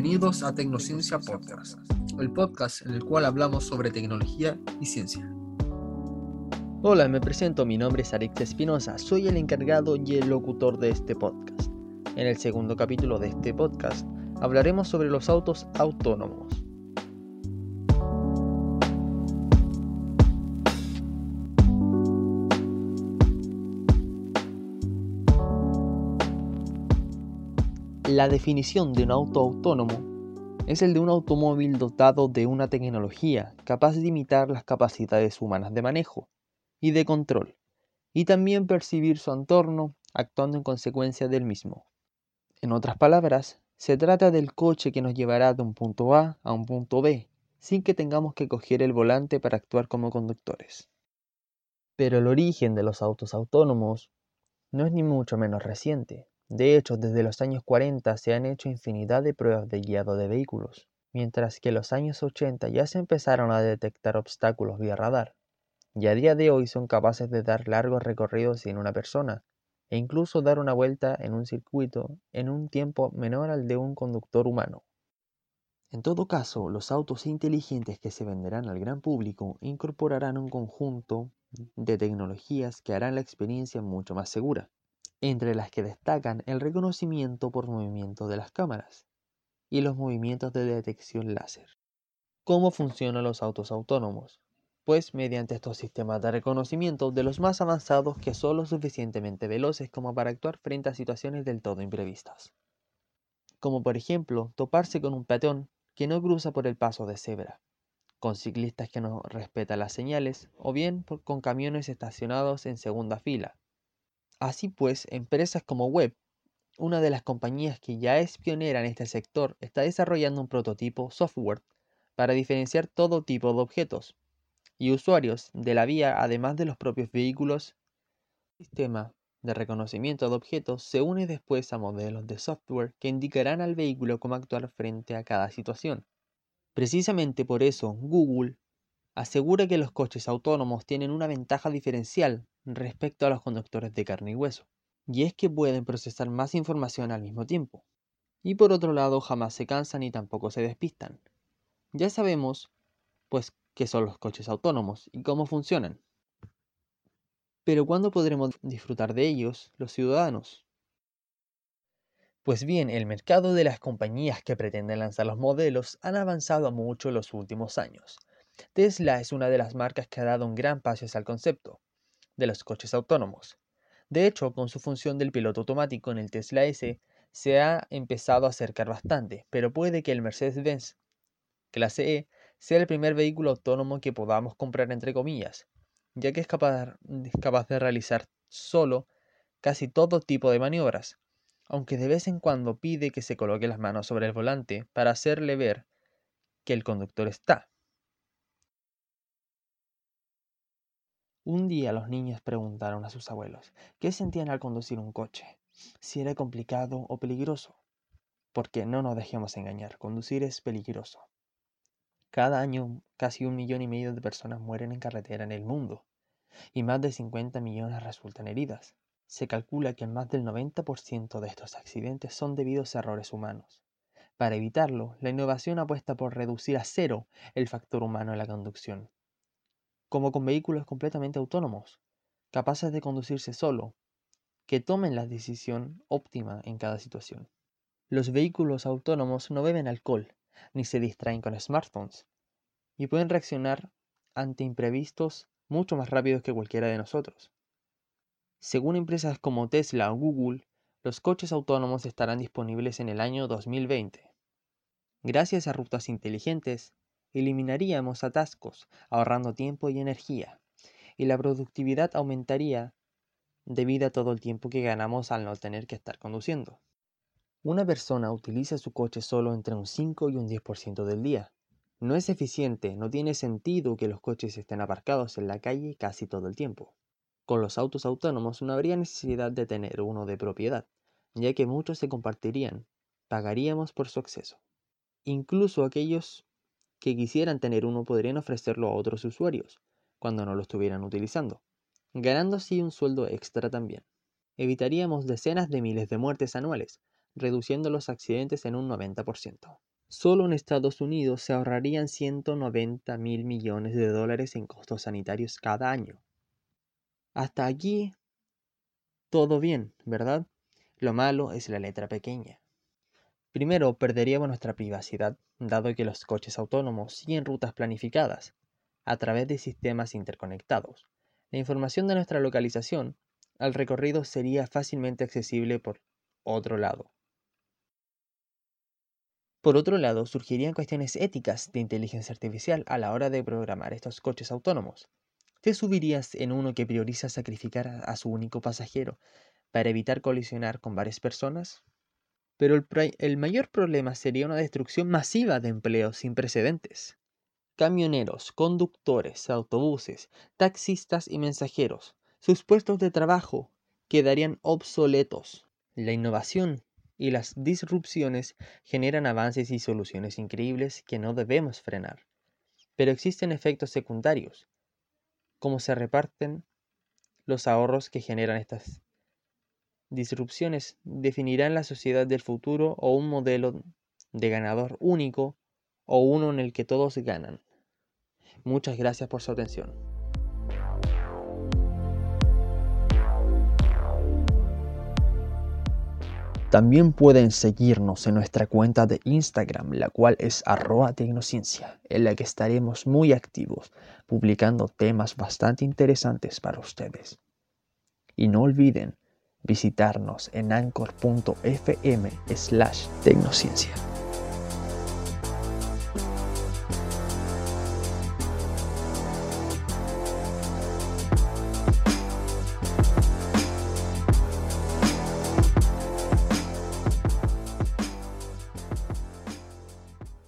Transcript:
Bienvenidos a Tecnociencia Podcast, el podcast en el cual hablamos sobre tecnología y ciencia. Hola, me presento, mi nombre es Alex Espinosa, soy el encargado y el locutor de este podcast. En el segundo capítulo de este podcast hablaremos sobre los autos autónomos. La definición de un auto autónomo es el de un automóvil dotado de una tecnología capaz de imitar las capacidades humanas de manejo y de control, y también percibir su entorno actuando en consecuencia del mismo. En otras palabras, se trata del coche que nos llevará de un punto A a un punto B, sin que tengamos que coger el volante para actuar como conductores. Pero el origen de los autos autónomos no es ni mucho menos reciente. De hecho, desde los años 40 se han hecho infinidad de pruebas de guiado de vehículos, mientras que en los años 80 ya se empezaron a detectar obstáculos vía radar, y a día de hoy son capaces de dar largos recorridos sin una persona, e incluso dar una vuelta en un circuito en un tiempo menor al de un conductor humano. En todo caso, los autos inteligentes que se venderán al gran público incorporarán un conjunto de tecnologías que harán la experiencia mucho más segura entre las que destacan el reconocimiento por movimiento de las cámaras y los movimientos de detección láser. ¿Cómo funcionan los autos autónomos? Pues mediante estos sistemas de reconocimiento de los más avanzados que son lo suficientemente veloces como para actuar frente a situaciones del todo imprevistas. Como por ejemplo toparse con un peatón que no cruza por el paso de cebra, con ciclistas que no respetan las señales o bien con camiones estacionados en segunda fila Así pues, empresas como Web, una de las compañías que ya es pionera en este sector, está desarrollando un prototipo software para diferenciar todo tipo de objetos y usuarios de la vía, además de los propios vehículos. El sistema de reconocimiento de objetos se une después a modelos de software que indicarán al vehículo cómo actuar frente a cada situación. Precisamente por eso, Google asegura que los coches autónomos tienen una ventaja diferencial respecto a los conductores de carne y hueso, y es que pueden procesar más información al mismo tiempo. Y por otro lado, jamás se cansan y tampoco se despistan. Ya sabemos, pues, qué son los coches autónomos y cómo funcionan. Pero ¿cuándo podremos disfrutar de ellos los ciudadanos? Pues bien, el mercado de las compañías que pretenden lanzar los modelos han avanzado mucho en los últimos años. Tesla es una de las marcas que ha dado un gran paso el concepto, de los coches autónomos. De hecho, con su función del piloto automático en el Tesla S, se ha empezado a acercar bastante, pero puede que el Mercedes-Benz clase E sea el primer vehículo autónomo que podamos comprar entre comillas, ya que es capaz, capaz de realizar solo casi todo tipo de maniobras, aunque de vez en cuando pide que se coloque las manos sobre el volante para hacerle ver que el conductor está. Un día los niños preguntaron a sus abuelos qué sentían al conducir un coche, si era complicado o peligroso. Porque no nos dejemos engañar, conducir es peligroso. Cada año casi un millón y medio de personas mueren en carretera en el mundo y más de 50 millones resultan heridas. Se calcula que más del 90% de estos accidentes son debidos a errores humanos. Para evitarlo, la innovación apuesta por reducir a cero el factor humano en la conducción como con vehículos completamente autónomos, capaces de conducirse solo, que tomen la decisión óptima en cada situación. Los vehículos autónomos no beben alcohol, ni se distraen con smartphones, y pueden reaccionar ante imprevistos mucho más rápidos que cualquiera de nosotros. Según empresas como Tesla o Google, los coches autónomos estarán disponibles en el año 2020. Gracias a rutas inteligentes, eliminaríamos atascos, ahorrando tiempo y energía, y la productividad aumentaría debido a todo el tiempo que ganamos al no tener que estar conduciendo. Una persona utiliza su coche solo entre un 5 y un 10% del día. No es eficiente, no tiene sentido que los coches estén aparcados en la calle casi todo el tiempo. Con los autos autónomos no habría necesidad de tener uno de propiedad, ya que muchos se compartirían, pagaríamos por su acceso. Incluso aquellos que quisieran tener uno podrían ofrecerlo a otros usuarios cuando no lo estuvieran utilizando, ganando así un sueldo extra también. Evitaríamos decenas de miles de muertes anuales, reduciendo los accidentes en un 90%. Solo en Estados Unidos se ahorrarían 190 mil millones de dólares en costos sanitarios cada año. Hasta aquí, todo bien, ¿verdad? Lo malo es la letra pequeña. Primero, perderíamos nuestra privacidad, dado que los coches autónomos siguen rutas planificadas, a través de sistemas interconectados. La información de nuestra localización al recorrido sería fácilmente accesible por otro lado. Por otro lado, surgirían cuestiones éticas de inteligencia artificial a la hora de programar estos coches autónomos. ¿Te subirías en uno que prioriza sacrificar a su único pasajero para evitar colisionar con varias personas? Pero el, mayor problema sería una destrucción masiva de empleos sin precedentes. Camioneros, conductores, autobuses, taxistas y mensajeros, sus puestos de trabajo quedarían obsoletos. La innovación y las disrupciones generan avances y soluciones increíbles que no debemos frenar. Pero existen efectos secundarios, como se reparten los ahorros que generan estas disrupciones, definirán la sociedad del futuro o un modelo de ganador único o uno en el que todos ganan. Muchas gracias por su atención. También pueden seguirnos en nuestra cuenta de Instagram, la cual es arroba tecnociencia, en la que estaremos muy activos, publicando temas bastante interesantes para ustedes. Y no olviden visitarnos en anchor.fm slash tecnociencia.